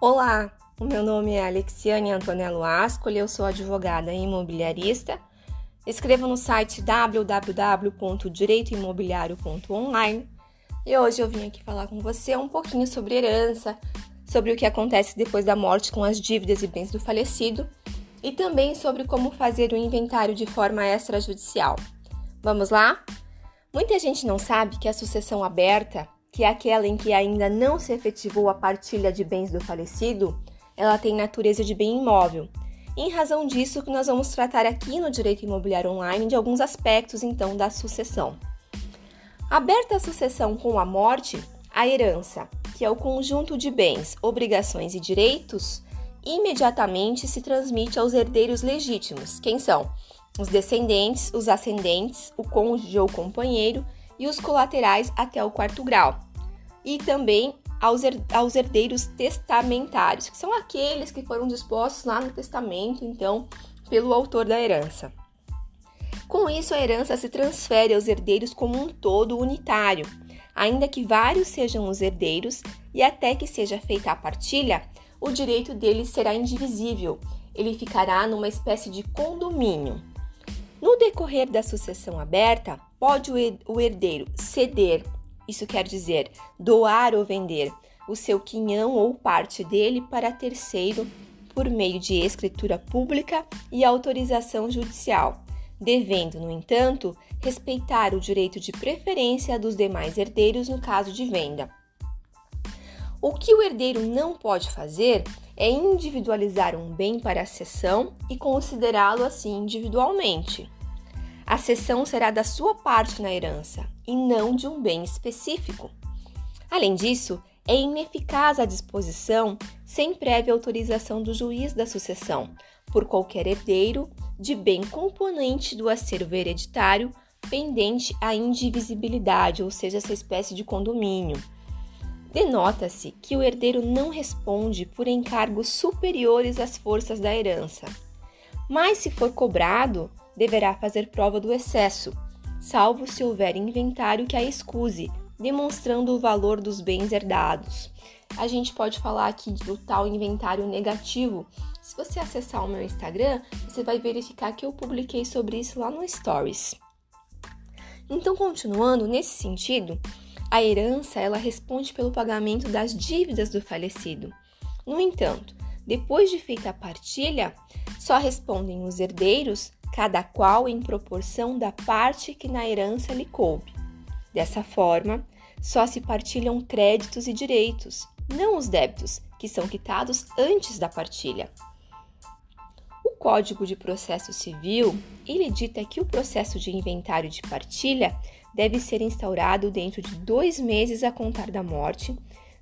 Olá, o meu nome é Alexiane Antonello Ascoli, eu sou advogada imobiliarista. Escrevo no site www.direitoimobiliario.online e hoje eu vim aqui falar com você um pouquinho sobre herança, sobre o que acontece depois da morte com as dívidas e bens do falecido e também sobre como fazer o inventário de forma extrajudicial. Vamos lá? Muita gente não sabe que a sucessão aberta que é aquela em que ainda não se efetivou a partilha de bens do falecido, ela tem natureza de bem imóvel. em razão disso que nós vamos tratar aqui no Direito Imobiliário Online de alguns aspectos então da sucessão. Aberta a sucessão com a morte, a herança, que é o conjunto de bens, obrigações e direitos, imediatamente se transmite aos herdeiros legítimos, quem são? Os descendentes, os ascendentes, o cônjuge ou companheiro e os colaterais até o quarto grau. E também aos, aos herdeiros testamentários, que são aqueles que foram dispostos lá no testamento, então, pelo autor da herança. Com isso, a herança se transfere aos herdeiros como um todo unitário, ainda que vários sejam os herdeiros, e até que seja feita a partilha, o direito deles será indivisível. Ele ficará numa espécie de condomínio. No decorrer da sucessão aberta, pode o herdeiro ceder, isso quer dizer doar ou vender, o seu quinhão ou parte dele para terceiro por meio de escritura pública e autorização judicial, devendo, no entanto, respeitar o direito de preferência dos demais herdeiros no caso de venda. O que o herdeiro não pode fazer é individualizar um bem para a cessão e considerá-lo assim individualmente. A cessão será da sua parte na herança e não de um bem específico. Além disso, é ineficaz a disposição sem prévia autorização do juiz da sucessão por qualquer herdeiro de bem componente do acervo hereditário pendente à indivisibilidade, ou seja, essa espécie de condomínio denota-se que o herdeiro não responde por encargos superiores às forças da herança. Mas, se for cobrado, deverá fazer prova do excesso, salvo se houver inventário que a excuse, demonstrando o valor dos bens herdados. A gente pode falar aqui do tal inventário negativo. Se você acessar o meu Instagram, você vai verificar que eu publiquei sobre isso lá no Stories. Então, continuando nesse sentido, a herança ela responde pelo pagamento das dívidas do falecido. No entanto, depois de feita a partilha, só respondem os herdeiros, cada qual em proporção da parte que na herança lhe coube. Dessa forma, só se partilham créditos e direitos, não os débitos, que são quitados antes da partilha. O Código de Processo Civil, ele dita que o processo de inventário de partilha deve ser instaurado dentro de dois meses a contar da morte,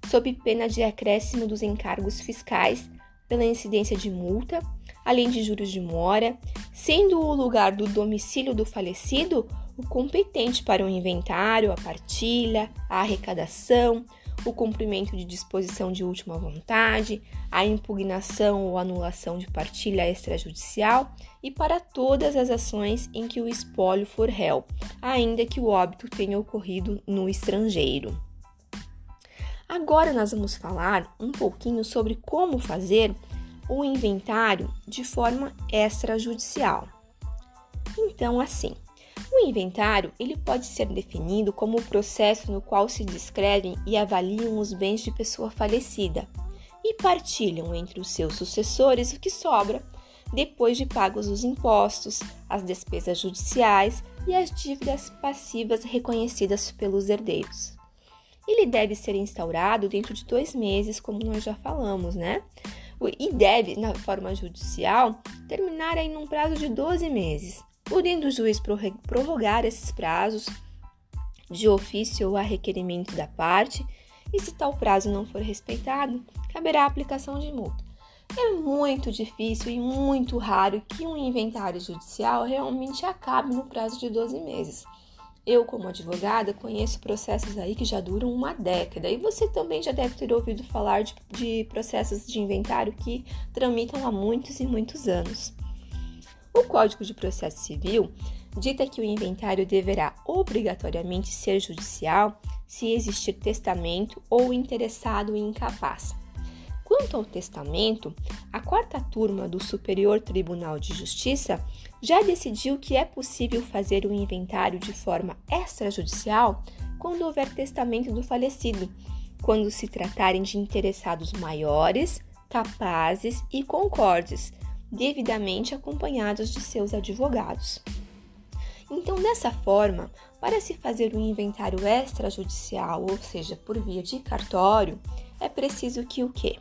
sob pena de acréscimo dos encargos fiscais pela incidência de multa, além de juros de mora, sendo o lugar do domicílio do falecido o competente para o inventário, a partilha, a arrecadação, o cumprimento de disposição de última vontade, a impugnação ou anulação de partilha extrajudicial e para todas as ações em que o espólio for réu, ainda que o óbito tenha ocorrido no estrangeiro. Agora nós vamos falar um pouquinho sobre como fazer o inventário de forma extrajudicial. Então, assim, o inventário ele pode ser definido como o processo no qual se descrevem e avaliam os bens de pessoa falecida e partilham entre os seus sucessores o que sobra depois de pagos os impostos, as despesas judiciais e as dívidas passivas reconhecidas pelos herdeiros. Ele deve ser instaurado dentro de dois meses, como nós já falamos, né? E deve, na forma judicial, terminar em um prazo de 12 meses podendo o juiz prorrogar esses prazos de ofício ou a requerimento da parte, e se tal prazo não for respeitado, caberá a aplicação de multa. É muito difícil e muito raro que um inventário judicial realmente acabe no prazo de 12 meses. Eu, como advogada, conheço processos aí que já duram uma década e você também já deve ter ouvido falar de, de processos de inventário que tramitam há muitos e muitos anos. O Código de Processo Civil dita que o inventário deverá obrigatoriamente ser judicial se existir testamento ou interessado incapaz. Quanto ao testamento, a quarta turma do Superior Tribunal de Justiça já decidiu que é possível fazer o um inventário de forma extrajudicial quando houver testamento do falecido, quando se tratarem de interessados maiores, capazes e concordes, devidamente acompanhados de seus advogados. Então, dessa forma, para se fazer um inventário extrajudicial, ou seja, por via de cartório, é preciso que o quê?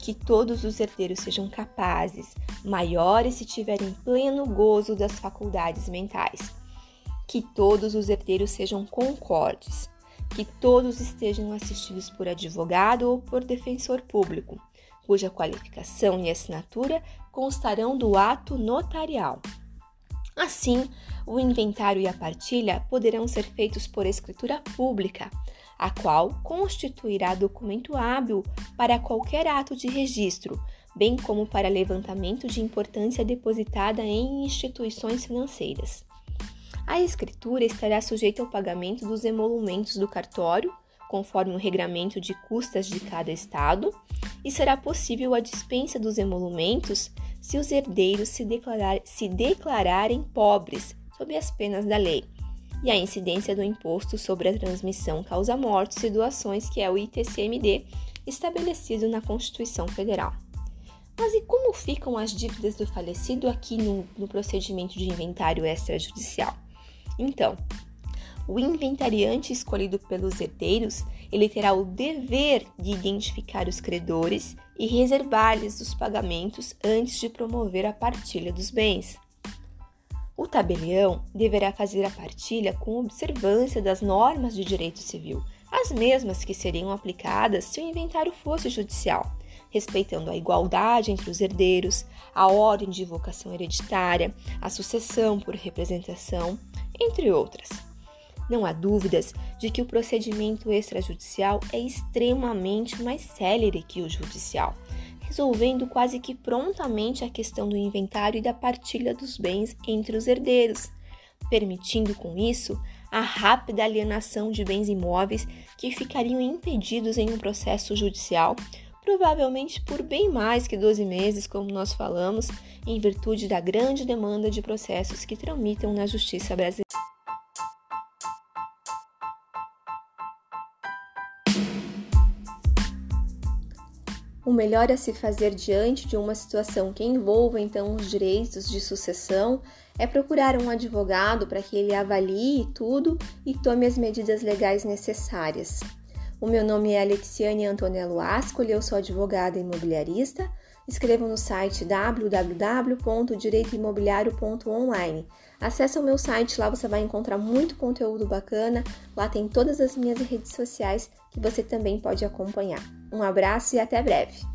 Que todos os herdeiros sejam capazes, maiores se tiverem pleno gozo das faculdades mentais. Que todos os herdeiros sejam concordes, que todos estejam assistidos por advogado ou por defensor público, cuja qualificação e assinatura constarão do ato notarial. Assim, o inventário e a partilha poderão ser feitos por escritura pública, a qual constituirá documento hábil para qualquer ato de registro, bem como para levantamento de importância depositada em instituições financeiras. A escritura estará sujeita ao pagamento dos emolumentos do cartório, conforme o regramento de custas de cada estado, e será possível a dispensa dos emolumentos se os herdeiros se, declarar, se declararem pobres, sob as penas da lei, e a incidência do imposto sobre a transmissão causa-mortes e doações, que é o ITCMD, estabelecido na Constituição Federal. Mas e como ficam as dívidas do falecido aqui no, no procedimento de inventário extrajudicial? Então, o inventariante escolhido pelos herdeiros, ele terá o dever de identificar os credores e reservar-lhes os pagamentos antes de promover a partilha dos bens. O tabelião deverá fazer a partilha com observância das normas de direito civil, as mesmas que seriam aplicadas se o inventário fosse judicial, respeitando a igualdade entre os herdeiros, a ordem de vocação hereditária, a sucessão por representação, entre outras. Não há dúvidas de que o procedimento extrajudicial é extremamente mais célere que o judicial, resolvendo quase que prontamente a questão do inventário e da partilha dos bens entre os herdeiros, permitindo com isso a rápida alienação de bens imóveis que ficariam impedidos em um processo judicial, provavelmente por bem mais que 12 meses, como nós falamos, em virtude da grande demanda de processos que tramitam na justiça brasileira. O melhor a se fazer diante de uma situação que envolva então os direitos de sucessão é procurar um advogado para que ele avalie tudo e tome as medidas legais necessárias. O meu nome é Alexiane Antonello Ascoli, eu sou advogada imobiliarista. Escrevam no site www.direitoimobiliario.online. Acesse o meu site, lá você vai encontrar muito conteúdo bacana. Lá tem todas as minhas redes sociais que você também pode acompanhar. Um abraço e até breve!